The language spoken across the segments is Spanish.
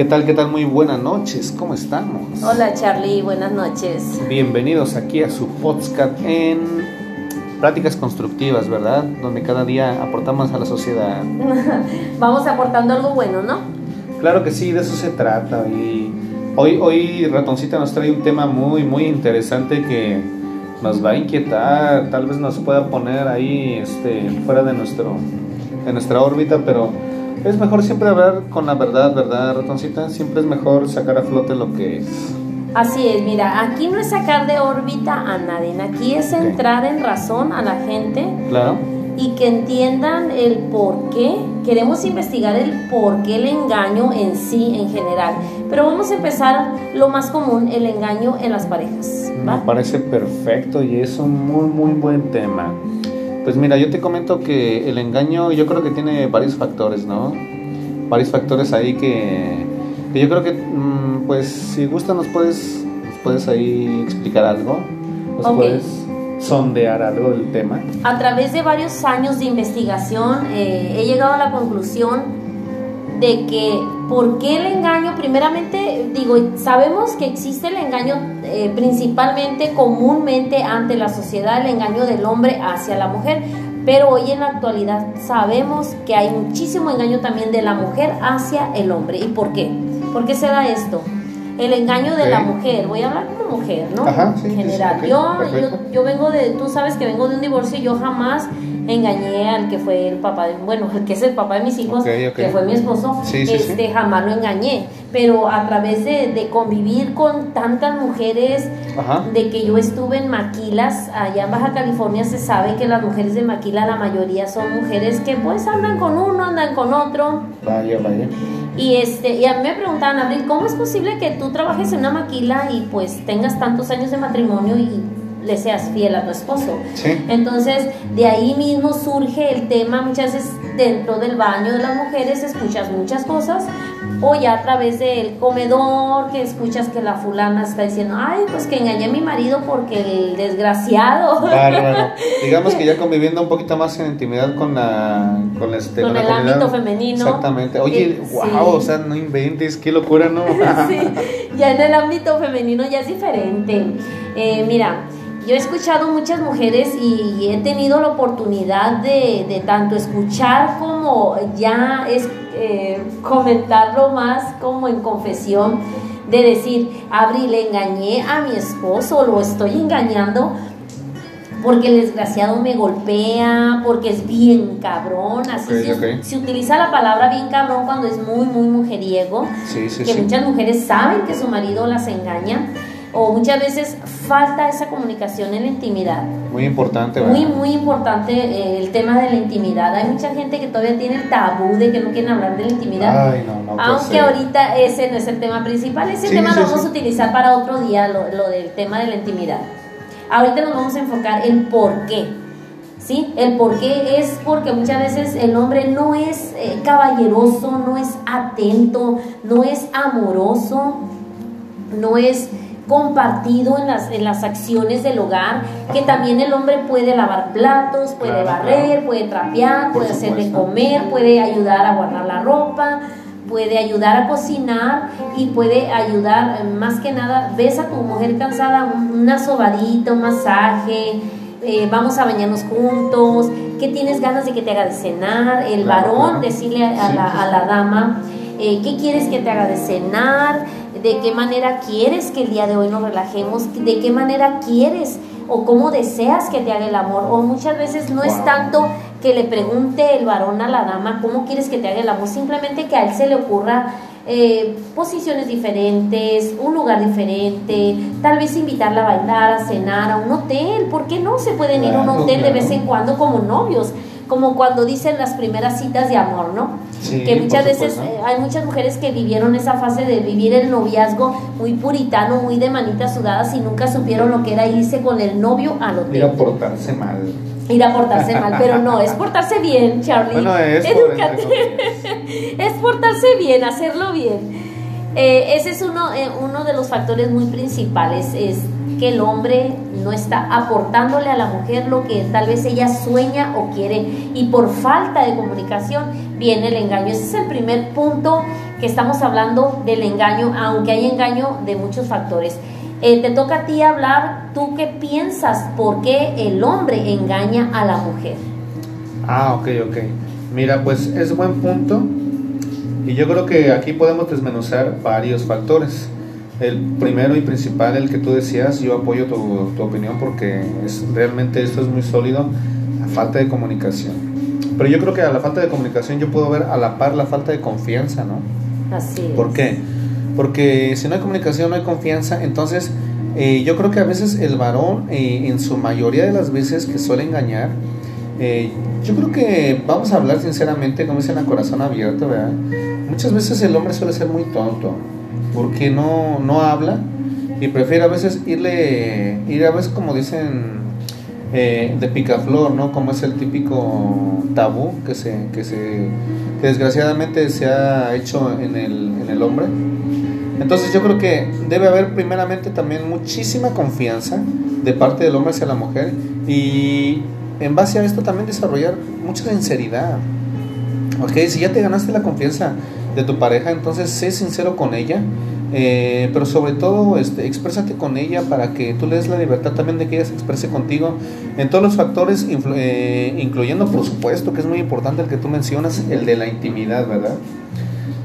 ¿Qué tal? ¿Qué tal? Muy buenas noches. ¿Cómo estamos? Hola Charlie, buenas noches. Bienvenidos aquí a su podcast en Prácticas Constructivas, ¿verdad? Donde cada día aportamos a la sociedad. Vamos aportando algo bueno, ¿no? Claro que sí, de eso se trata. Y hoy, hoy Ratoncita nos trae un tema muy, muy interesante que nos va a inquietar, tal vez nos pueda poner ahí este, fuera de, nuestro, de nuestra órbita, pero es mejor siempre hablar con la verdad, ¿verdad, ratoncita? Siempre es mejor sacar a flote lo que es. Así es, mira, aquí no es sacar de órbita a nadie, aquí es entrar en razón a la gente. Claro. Y que entiendan el por qué. Queremos investigar el por qué el engaño en sí, en general. Pero vamos a empezar lo más común, el engaño en las parejas. Me parece perfecto y es un muy, muy buen tema. Pues mira, yo te comento que el engaño yo creo que tiene varios factores, ¿no? Varios factores ahí que, yo creo que, mm, pues si gusta nos puedes, puedes ahí explicar algo, nos puedes sondear algo del tema. A través de varios años de investigación eh, he llegado a la conclusión de que por qué el engaño, primeramente digo, sabemos que existe el engaño eh, principalmente, comúnmente ante la sociedad, el engaño del hombre hacia la mujer, pero hoy en la actualidad sabemos que hay muchísimo engaño también de la mujer hacia el hombre. ¿Y por qué? ¿Por qué se da esto? El engaño de la mujer, voy a hablar como mujer, ¿no? en general. yo, yo, yo vengo de, tú sabes que vengo de un divorcio y yo jamás engañé al que fue el papá de, bueno, que es el papá de mis hijos, que fue mi esposo, este, jamás lo engañé. Pero a través de, convivir con tantas mujeres, de que yo estuve en Maquilas, allá en Baja California se sabe que las mujeres de Maquila, la mayoría son mujeres que pues andan con uno, andan con otro. Vaya, vaya. Y, este, y a mí me preguntaban, Abril, ¿cómo es posible que tú trabajes en una maquila y pues tengas tantos años de matrimonio y le seas fiel a tu esposo. Entonces, de ahí mismo surge el tema, muchas veces dentro del baño de las mujeres escuchas muchas cosas, o ya a través del comedor, que escuchas que la fulana está diciendo, ay, pues que engañé a mi marido porque el desgraciado. Claro, Digamos que ya conviviendo un poquito más en intimidad con la con, este, con, el ámbito femenino. Exactamente. Oye, wow, o sea, no inventes, qué locura, ¿no? sí, ya en el ámbito femenino ya es diferente. Eh, mira, yo he escuchado muchas mujeres y he tenido la oportunidad de, tanto escuchar como ya es eh, comentarlo más como en confesión, de decir, Abril, le engañé a mi esposo, lo estoy engañando porque el desgraciado me golpea, porque es bien cabrón, así se, utiliza la palabra bien cabrón cuando es muy, muy mujeriego, que muchas mujeres saben que su marido las engaña o muchas veces falta esa comunicación en la intimidad. Muy importante, ¿verdad? Muy, muy importante eh, el tema de la intimidad. Hay mucha gente que todavía tiene el tabú de que no quieren hablar de la intimidad. Ay, no, no, Aunque ahorita ese no es el tema principal, ese tema lo vamos a utilizar para otro día, lo, del tema de la intimidad. Ahorita nos vamos a enfocar en por qué. ¿Sí? El por qué es porque muchas veces el hombre no es eh, caballeroso, no es atento, no es amoroso, no es compartido en las, en las acciones del hogar, que también el hombre puede lavar platos, puede barrer, puede trapear, puede hacer de comer, puede ayudar a guardar la ropa, puede ayudar a cocinar y puede ayudar, eh, más que nada, ves a tu mujer cansada, una sobadita, un masaje, eh, vamos a bañarnos juntos, que tienes ganas de que te haga de cenar, el varón decirle a, la, a la dama, eh, qué quieres que te haga de cenar, de qué manera quieres que el día de hoy nos relajemos, de qué manera quieres o cómo deseas que te haga el amor. O muchas veces no es tanto que le pregunte el varón a la dama cómo quieres que te haga el amor, simplemente que a él se le ocurra eh, posiciones diferentes, un lugar diferente, tal vez invitarla a bailar, a cenar, a un hotel. ¿Por qué no se pueden ir a un hotel de vez en cuando como novios? Como cuando dicen las primeras citas de amor, ¿no? que muchas veces eh, hay muchas mujeres que vivieron esa fase de vivir el noviazgo muy puritano, muy de manitas sudadas y nunca supieron lo que era irse con el novio al hotel. Ir a portarse mal. Ir a portarse mal, pero no, es portarse bien, Charlie. Bueno, es, es portarse bien, hacerlo bien. Eh, ese es uno, eh, uno de los factores muy principales, es que el hombre no está aportándole a la mujer lo que tal vez ella sueña o quiere y por falta de comunicación viene el engaño. Ese es el primer punto que estamos hablando del engaño, aunque hay engaño de muchos factores. Eh, te toca a ti hablar, tú qué piensas, por qué el hombre engaña a la mujer. Ah, ok, ok. Mira, pues es buen punto y yo creo que aquí podemos desmenuzar varios factores. El primero y principal, el que tú decías, yo apoyo tu, tu opinión porque es, realmente esto es muy sólido, la falta de comunicación. Pero yo creo que a la falta de comunicación yo puedo ver a la par la falta de confianza, ¿no? Así es. ¿Por qué? Porque si no hay comunicación, no hay confianza, entonces eh, yo creo que a veces el varón, eh, en su mayoría de las veces que suele engañar, eh, yo creo que vamos a hablar sinceramente, como dicen a corazón abierto, ¿verdad? Muchas veces el hombre suele ser muy tonto, porque no, no habla y prefiere a veces irle, ir a veces como dicen eh, de picaflor, ¿no? Como es el típico tabú que se, que se que desgraciadamente se ha hecho en el, en el hombre. Entonces yo creo que debe haber primeramente también muchísima confianza de parte del hombre hacia la mujer y en base a esto también desarrollar mucha sinceridad. Ok, si ya te ganaste la confianza de tu pareja, entonces sé sincero con ella, eh, pero sobre todo este, con ella para que tú le des la libertad también de que ella se exprese contigo en todos los factores, eh, incluyendo por supuesto que es muy importante el que tú mencionas, el de la intimidad, ¿verdad?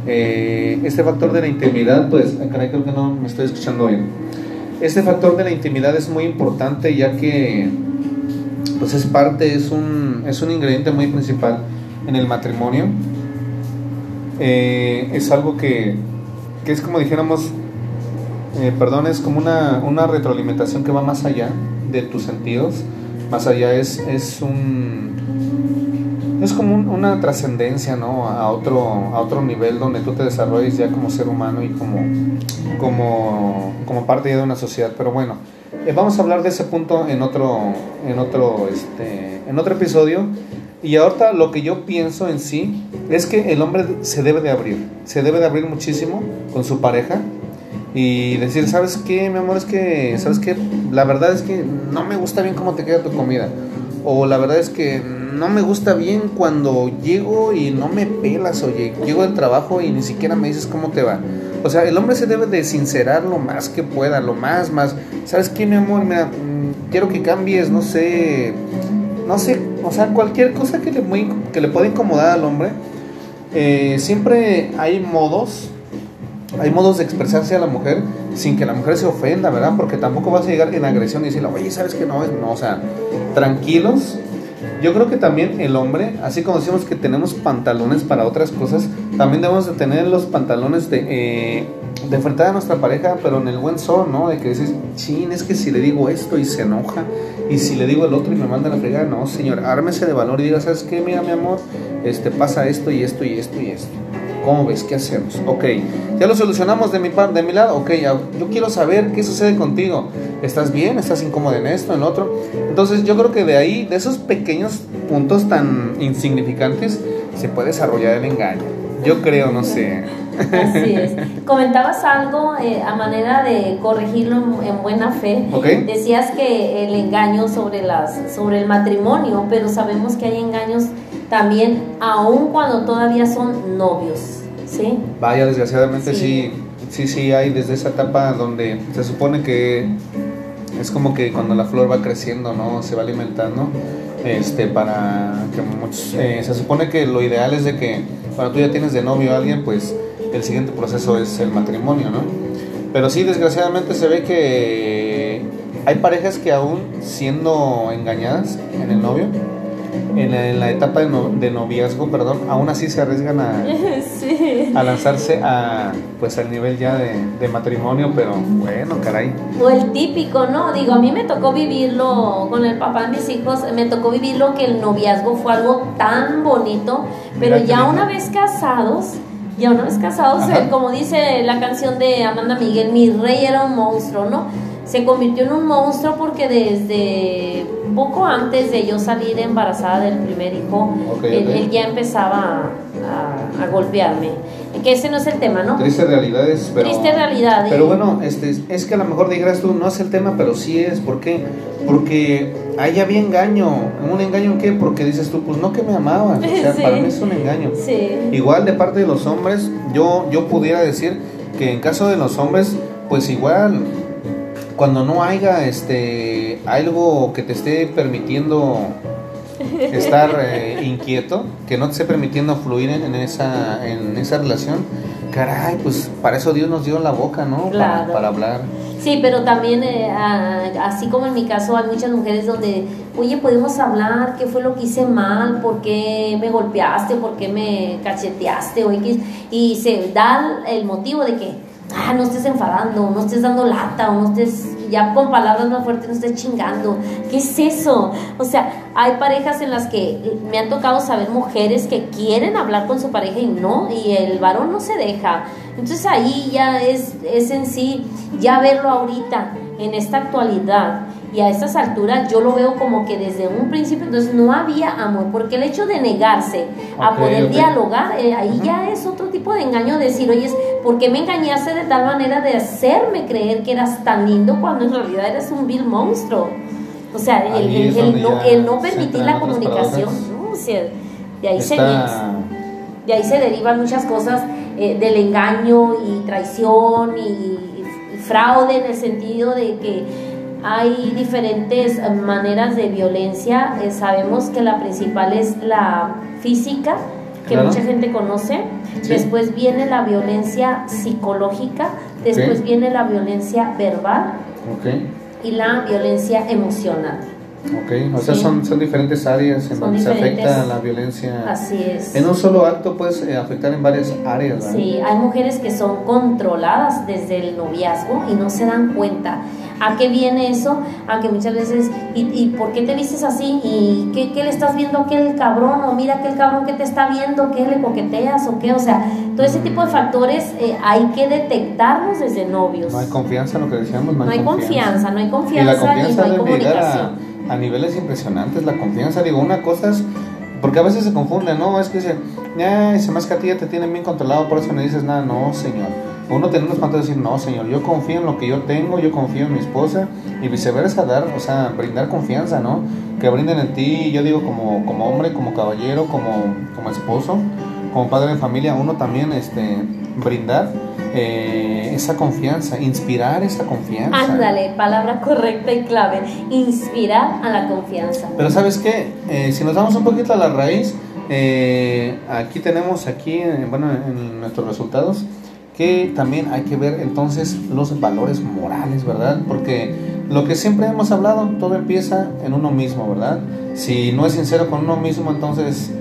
Eh, este factor de la intimidad, pues, caray, creo que no me estoy escuchando bien. Este factor de la intimidad es muy importante ya que pues es parte, es un, es un ingrediente muy principal en el matrimonio. Eh, es algo que, que, es como dijéramos, eh, perdón, es como una, una, retroalimentación que va más allá de tus sentidos, más allá es, es un... Es como un, una trascendencia, ¿no? A otro, a otro nivel donde tú te desarrolles ya como ser humano y como, como, como parte de una sociedad. Pero bueno, eh, vamos a hablar de ese punto en otro, en otro, este, en otro episodio. Y ahorita lo que yo pienso en sí es que el hombre se debe de abrir, se debe de abrir muchísimo con su pareja y decir, ¿sabes qué, mi amor? Es que, ¿sabes qué? La verdad es que no me gusta bien cómo te queda tu comida. O la verdad es que no me gusta bien cuando llego y no me pelas, oye, llego del trabajo y ni siquiera me dices cómo te va. O sea, el hombre se debe de sincerar lo más que pueda, lo más, más. ¿Sabes qué, mi amor? Mm, quiero que cambies, no sé, no sé, o sea, cualquier cosa que le, muy, que le pueda incomodar al hombre. Eh, siempre hay modos, hay modos de expresarse a la mujer sin que la mujer se ofenda, ¿verdad? Porque tampoco vas a llegar en agresión y decirle, oye, ¿sabes que no? No, o sea, tranquilos, yo creo que también el hombre, así como decimos que tenemos pantalones para otras cosas, también debemos de tener los pantalones de, eh, de enfrentar a nuestra pareja, pero en el buen son, ¿no? De que dices, chin, es que si le digo esto y se enoja, y si le digo el otro y me manda la fregada, no, señor, ármese de valor y diga, ¿sabes qué? Mira, mi amor, este, pasa esto y esto y esto y esto. ¿Cómo ves? ¿Qué hacemos? Ok, ya lo solucionamos de mi, de mi lado. Ok, yo quiero saber qué sucede contigo. ¿Estás bien? ¿Estás incómodo en esto, en otro? Entonces yo creo que de ahí, de esos pequeños puntos tan insignificantes, se puede desarrollar el engaño. Yo creo, no sé. Así es. Comentabas algo eh, a manera de corregirlo en, buena fe. Okay. Decías que el engaño sobre, las, sobre el matrimonio, pero sabemos que hay engaños también aun cuando todavía son novios, ¿sí? Vaya, desgraciadamente sí. sí, sí, hay desde esa etapa donde se supone que es como que cuando la flor va creciendo, ¿no? Se va alimentando, este, para que muchos, eh, se supone que lo ideal es de que cuando tú ya tienes de novio a alguien, pues el siguiente proceso es el matrimonio, ¿no? Pero sí, desgraciadamente se ve que hay parejas que aún siendo engañadas en el novio, en la, etapa de, noviazgo, perdón, aún así se arriesgan a, a lanzarse a pues al nivel ya de, matrimonio, pero bueno, caray. O el típico, ¿no? Digo, a mí me tocó vivirlo con el papá de mis hijos, me tocó vivirlo que el noviazgo fue algo tan bonito, pero ya una vez casados, ya una vez casados, como dice la canción de Amanda Miguel, mi rey era un monstruo, ¿no? Se convirtió en un monstruo porque desde poco antes de yo salir embarazada del primer hijo, él, ya empezaba a, golpearme. Que ese no es el tema, ¿no? Triste realidades, pero... Triste realidad. Pero bueno, este, es que a lo mejor digas tú, no es el tema, pero sí es. ¿Por qué? Porque ahí había engaño. ¿Un engaño en qué? Porque dices tú, pues no que me amaban. O sea, para mí es un engaño. Igual de parte de los hombres, yo, yo pudiera decir que en caso de los hombres, pues igual cuando no haya este algo que te esté permitiendo estar eh, inquieto, que no te esté permitiendo fluir en, esa en esa relación, caray, pues para eso Dios nos dio la boca, ¿no? Para, hablar. Sí, pero también, eh, así como en mi caso, hay muchas mujeres donde, oye, podemos hablar, ¿qué fue lo que hice mal? ¿Por qué me golpeaste? ¿Por qué me cacheteaste? Y se da el motivo de que ah, no estés enfadando, no estés dando lata, o no estés, ya con palabras más fuertes, no estés chingando. ¿Qué es eso? O sea, hay parejas en las que me han tocado saber mujeres que quieren hablar con su pareja y no, y el varón no se deja. Entonces ahí ya es, es en sí, ya verlo ahorita, en esta actualidad, y a estas alturas yo lo veo como que desde un principio entonces no había amor, porque el hecho de negarse a poder dialogar, eh, ahí ya es otro tipo de engaño, decir, oye, ¿por qué me engañaste de tal manera de hacerme creer que eras tan lindo cuando en realidad eres un vil monstruo? O sea, el, no, el no, permitir la comunicación, ¿no? o sea, de ahí se de ahí se derivan muchas cosas eh, del engaño y traición y fraude en el sentido de que hay diferentes maneras de violencia. Eh, sabemos que la principal es la física, que mucha gente conoce. Después viene la violencia psicológica. Después viene la violencia verbal. Y la violencia emocional. Ok, o sea, son, son diferentes áreas en donde se afecta la violencia. Así es. En un solo acto puedes eh, afectar en varias áreas. Sí, hay mujeres que son controladas desde el noviazgo y no se dan cuenta. ¿A qué viene eso? A que muchas veces, ¿y, por qué te vistes así? ¿Y qué, le estás viendo a aquel cabrón? O mira aquel cabrón que te está viendo, ¿qué le coqueteas o qué? O sea, todo ese tipo de factores eh, hay que detectarlos desde novios. No hay confianza en lo que decíamos, no hay, confianza. no hay confianza, y, la confianza no hay comunicación. A, a niveles impresionantes, la confianza, digo, una cosa es porque a veces se confunde, ¿no? Es que dicen, ya, ese más que a ti ya te tienen bien controlado, por eso no dices nada. No, señor. Uno tiene unos de decir, no, señor, yo confío en lo que yo tengo, yo confío en mi esposa, y viceversa, dar, o sea, brindar confianza, ¿no? Que brinden en ti, yo digo, como, como hombre, como caballero, como, como esposo, como padre de familia, uno también, este, brindar eh, esa confianza, inspirar esa confianza. Ándale, palabra correcta y clave, inspirar a la confianza. Pero sabes qué, eh, si nos damos un poquito a la raíz, eh, aquí tenemos, aquí, bueno, en nuestros resultados, que también hay que ver entonces los valores morales, ¿verdad? Porque lo que siempre hemos hablado, todo empieza en uno mismo, ¿verdad? Si no es sincero con uno mismo, entonces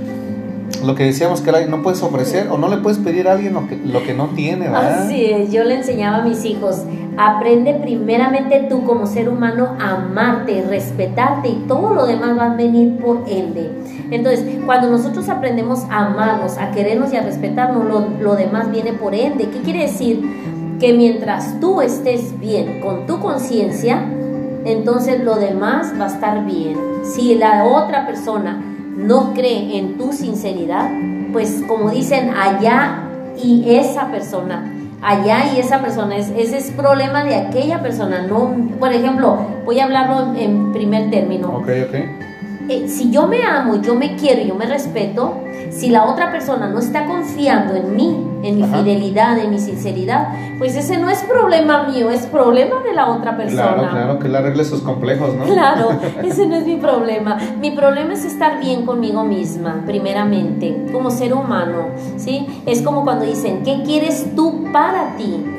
lo que decíamos que no puedes ofrecer o no le puedes pedir a alguien lo que, no tiene, ¿verdad? Así es, yo le enseñaba a mis hijos, aprende primeramente tú como ser humano a amarte, respetarte y todo lo demás va a venir por ende. Entonces, cuando nosotros aprendemos a amarnos, a querernos y a respetarnos, lo, lo demás viene por ende. ¿Qué quiere decir? Que mientras tú estés bien con tu conciencia, entonces lo demás va a estar bien. Si la otra persona no cree en tu sinceridad, pues como dicen, allá y esa persona, allá y esa persona, es, ese es problema de aquella persona, no, por ejemplo, voy a hablarlo en primer término. Ok, ok eh, si yo me amo, yo me quiero, yo me respeto, si la otra persona no está confiando en mí, en mi fidelidad, en mi sinceridad, pues ese no es problema mío, es problema de la otra persona. Claro, claro, que le arregle sus complejos, ¿no? Claro, ese no es mi problema. Mi problema es estar bien conmigo misma, primeramente, como ser humano, ¿sí? Es como cuando dicen, ¿qué quieres tú para ti?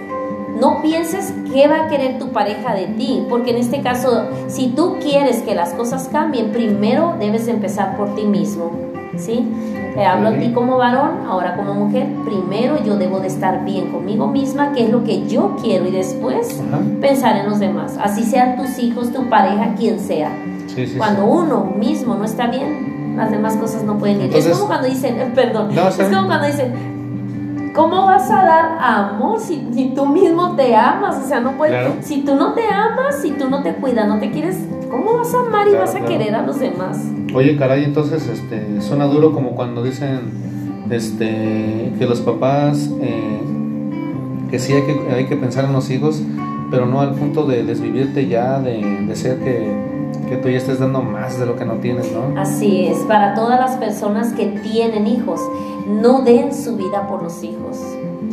No pienses qué va a querer tu pareja de ti, porque en este caso, si tú quieres que las cosas cambien, primero debes empezar por ti mismo. ¿Sí? Te hablo a ti como varón, ahora como mujer, primero yo debo de estar bien conmigo misma, que es lo que yo quiero, y después pensar en los demás. Así sean tus hijos, tu pareja, quien sea. Cuando uno mismo no está bien, las demás cosas no pueden ir. es como cuando dicen, perdón, es como cuando dicen, ¿Cómo vas a dar amor si, si tú mismo te amas? O sea, no puedes. Si tú no te amas, si tú no te cuidas, no te quieres, ¿cómo vas a amar y vas a querer a los demás? Oye, caray, entonces este, suena duro como cuando dicen este, que los papás, eh, que sí hay que, hay que pensar en los hijos, pero no al punto de desvivirte ya, de, de ser que que tú ya estés dando más de lo que no tienes, ¿no? Así es, para todas las personas que tienen hijos, no den su vida por los hijos.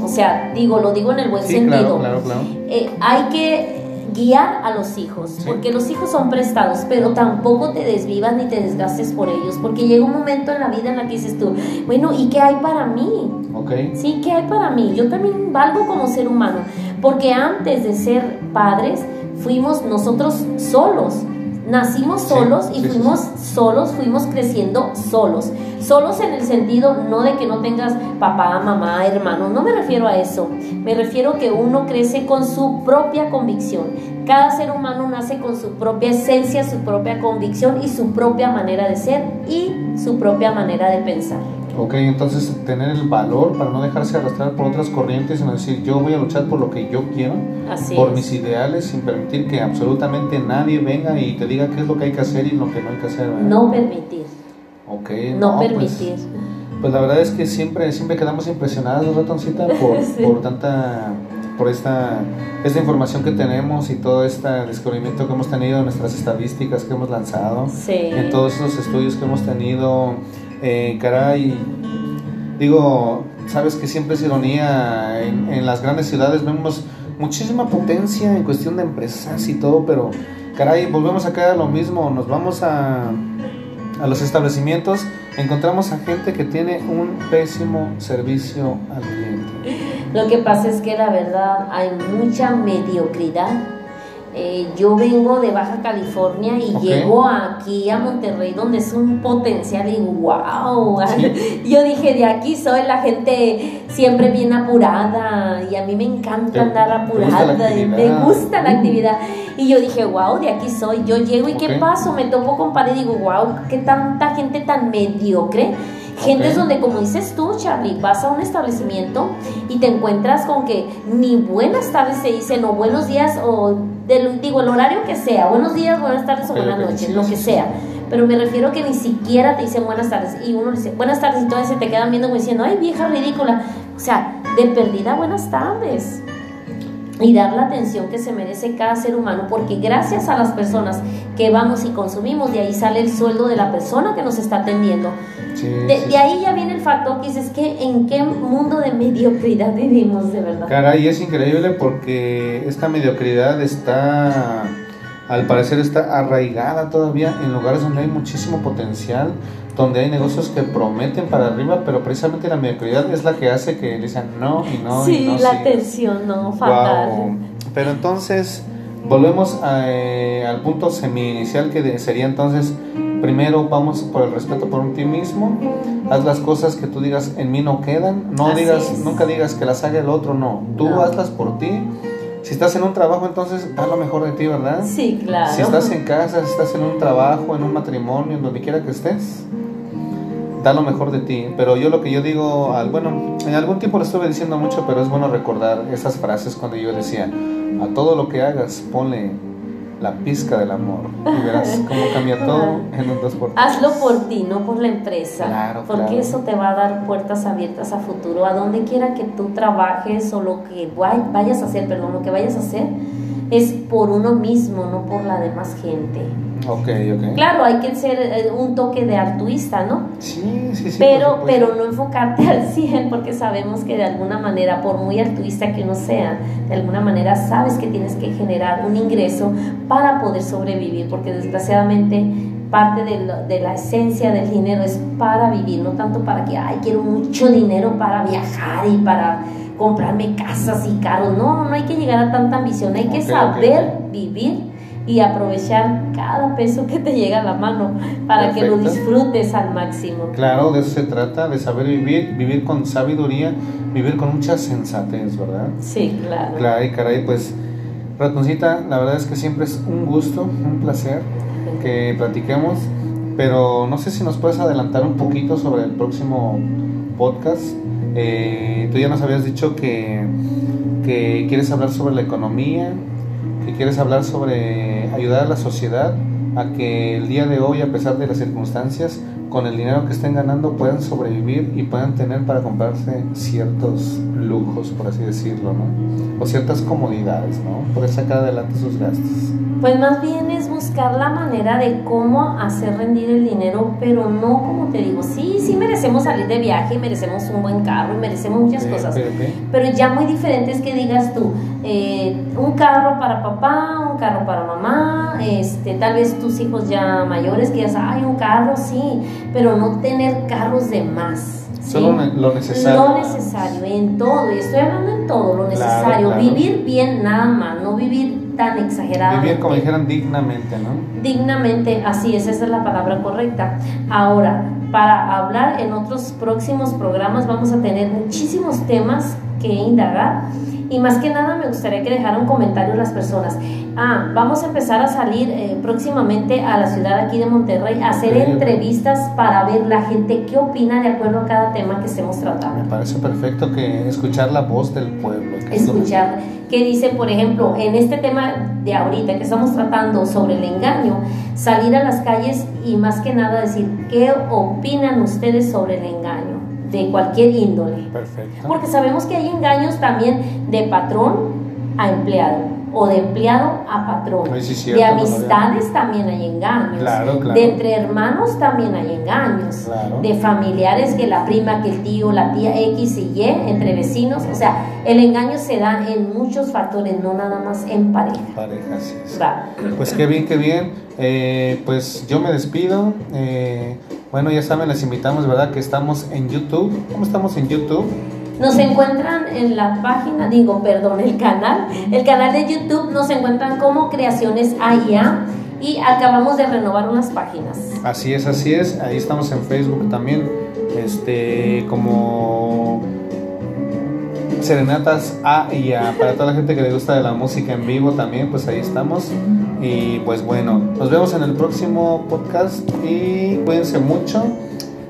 O sea, digo, lo digo en el buen sentido. Claro, claro, eh, hay que guiar a los hijos, porque los hijos son prestados, pero tampoco te desvivas ni te desgastes por ellos, porque llega un momento en la vida en la que dices tú, bueno, ¿y qué hay para mí? Okay. Sí, ¿qué hay para mí? Yo también valgo como ser humano, porque antes de ser padres, fuimos nosotros solos Nacimos solos y fuimos solos, fuimos creciendo solos. Solos en el sentido no de que no tengas papá, mamá, hermano, no me refiero a eso. Me refiero que uno crece con su propia convicción. Cada ser humano nace con su propia esencia, su propia convicción y su propia manera de ser y su propia manera de pensar. Ok, entonces tener el valor para no dejarse arrastrar por otras corrientes, sino decir yo voy a luchar por lo que yo quiero, por mis ideales, sin permitir que absolutamente nadie venga y te diga qué es lo que hay que hacer y lo que no hay que hacer. No permitir. Ok. No, pues, permitir. Pues, la verdad es que siempre, siempre quedamos impresionados, ratoncita, por, por tanta por esta, esta información que tenemos y todo este descubrimiento que hemos tenido en nuestras estadísticas que hemos lanzado, en todos esos estudios que hemos tenido eh, caray, digo, sabes que siempre es ironía, en, las grandes ciudades vemos muchísima potencia en cuestión de empresas y todo, pero caray, volvemos a caer lo mismo, nos vamos a, a los establecimientos, encontramos a gente que tiene un pésimo servicio al cliente. Lo que pasa es que la verdad hay mucha mediocridad eh, yo vengo de Baja California y llego aquí a Monterrey donde es un potencial y wow. Yo dije, de aquí soy la gente siempre bien apurada y a mí me encanta andar apurada y me gusta la actividad. Y yo dije, wow, de aquí soy. Yo llego y ¿qué paso? Me topo con pared y digo, wow, qué tanta gente tan mediocre Gentes donde, como dices tú, Charlie, vas a un establecimiento y te encuentras con que ni buenas tardes se dicen o buenos días o del, digo el horario que sea, buenos días, buenas tardes o buenas noches, lo que sea. Pero me refiero que ni siquiera te dicen buenas tardes y uno dice buenas tardes y todas se te quedan viendo como diciendo, ay vieja ridícula. O sea, de perdida buenas tardes y dar la atención que se merece cada ser humano, porque gracias a las personas que vamos y consumimos, de ahí sale el sueldo de la persona que nos está atendiendo. De, ahí ya viene el factor que dices que en qué mundo de mediocridad vivimos de verdad. Caray, es increíble porque esta mediocridad está, al parecer está arraigada todavía en lugares donde hay muchísimo potencial donde hay negocios que prometen para arriba, pero precisamente la mediocridad es la que hace que dicen no y no sí, y no. Sí, la atención, no, fatal. Pero entonces, volvemos eh, al punto semi-inicial que sería entonces, primero vamos por el respeto por ti mismo, haz las cosas que tú digas en mí no quedan, no digas, nunca digas que las haga el otro, no, tú hazlas por ti si estás en un trabajo, entonces da lo mejor de ti, ¿verdad? Sí, claro. Si estás en casa, si estás en un trabajo, en un matrimonio, en donde quiera que estés, da lo mejor de ti. Pero yo lo que yo digo, al, bueno, en algún tiempo lo estuve diciendo mucho, pero es bueno recordar esas frases cuando yo decía, a todo lo que hagas, ponle la pizca del amor. Y verás cómo cambia todo en un dos por Hazlo por ti, no por la empresa. Claro, porque eso te va a dar puertas abiertas a futuro. A donde quiera que tú trabajes o lo que vayas a hacer, perdón, lo que vayas a hacer es por uno mismo, no por la demás gente. Ok, ok. Claro, hay que ser eh, un toque de altruista, ¿no? Sí, sí, sí. Pero, pero no enfocarte al 100 porque sabemos que de alguna manera, por muy altruista que uno sea, de alguna manera sabes que tienes que generar un ingreso para poder sobrevivir, porque desgraciadamente parte de, de, la esencia del dinero es para vivir, no tanto para que, ay, quiero mucho dinero para viajar y para comprarme casas y carros. No, no hay que llegar a tanta ambición, hay que saber vivir y aprovechar cada peso que te llega a la mano para que lo disfrutes al máximo. Claro, de eso se trata, de saber vivir, vivir con sabiduría, vivir con mucha sensatez, ¿verdad? Sí, claro. Claro, y caray, pues, ratoncita, la verdad es que siempre es un gusto, un placer que platiquemos, pero no sé si nos puedes adelantar un poquito sobre el próximo podcast Eh, tú ya nos habías dicho que, que quieres hablar sobre la economía, que quieres hablar sobre ayudar a la sociedad a que el día de hoy, a pesar de las circunstancias, con el dinero que estén ganando puedan sobrevivir y puedan tener para comprarse ciertos lujos, por así decirlo, ¿no? O ciertas comodidades, ¿no? Poder sacar adelante sus gastos. Pues más bien es buscar la manera de cómo hacer rendir el dinero, pero no como te digo, sí, sí merecemos salir de viaje, merecemos un buen carro, merecemos muchas cosas, pero ya muy diferente es que digas tú, eh, un carro para papá, un carro para mamá, este, tal vez tus hijos ya mayores que ya hay un carro, sí, pero no tener carros de más. Solo lo necesario. Lo necesario, en todo, y estoy hablando en todo, lo necesario. Vivir bien nada más, no vivir tan exagerado. Vivir como dijeran dignamente, ¿no? Dignamente, así es, esa es la palabra correcta. Ahora, para hablar en otros próximos programas vamos a tener muchísimos temas que indagar y más que nada me gustaría que dejaran comentarios las personas. Ah, vamos a empezar a salir eh, próximamente a la ciudad aquí de Monterrey a hacer entrevistas para ver la gente qué opina de acuerdo a cada tema que estemos tratando. Me parece perfecto que escuchar la voz del pueblo. Escuchar. ¿Qué dice, por ejemplo, en este tema de ahorita que estamos tratando sobre el engaño, salir a las calles y más que nada decir qué opinan ustedes sobre el engaño? De cualquier índole. Perfecto. Porque sabemos que hay engaños también de patrón a empleado o de empleado a patrón. de amistades también hay engaños. Claro, claro. De entre hermanos también hay engaños. De familiares que la prima, que el tío, la tía X y Y, entre vecinos. O sea, el engaño se da en muchos factores, no nada más en pareja. Pareja, sí. Pues qué bien, qué bien. Eh, pues yo me despido. Eh, bueno, ya saben, les invitamos, ¿verdad? Que estamos en YouTube. ¿Cómo estamos en YouTube? Nos encuentran en la página, digo, perdón, el canal, el canal de YouTube nos encuentran como Creaciones AIA y acabamos de renovar unas páginas. Así es, así es. Ahí estamos en Facebook también, este, como Serenatas AIA. Para toda la gente que le gusta de la música en vivo también, pues ahí estamos. Y pues bueno, nos vemos en el próximo podcast y cuídense mucho.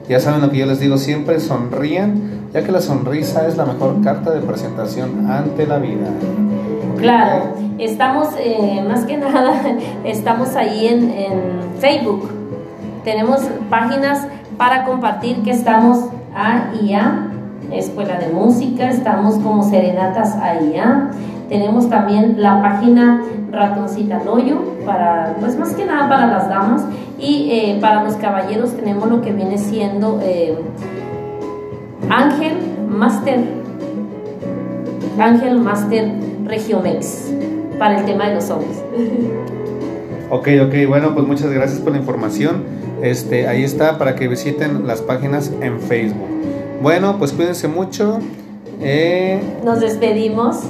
Ya saben lo que yo les digo siempre, sonríen, ya que la sonrisa es la mejor carta de presentación ante la vida. Claro, estamos eh, más que nada, estamos ahí en, en Facebook. Tenemos páginas para compartir que estamos a a Escuela de Música, estamos como Serenatas AIA. Tenemos también la página Ratoncita Loyo, para, pues más que nada para las damas. Y eh, para los caballeros tenemos lo que viene siendo eh, Ángel Master. Ángel Master Regiomex, para el tema de los hombres. Ok, ok, bueno, pues muchas gracias por la información. Este, ahí está para que visiten las páginas en Facebook. Bueno, pues cuídense mucho. Eh, Nos despedimos.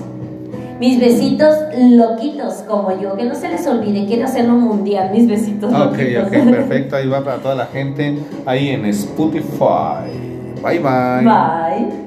Mis besitos loquitos como yo, que no se les olvide, quiero hacerlo mundial, mis besitos Ok, ok, perfecto, ahí va para toda la gente, ahí en Spotify. 拜拜。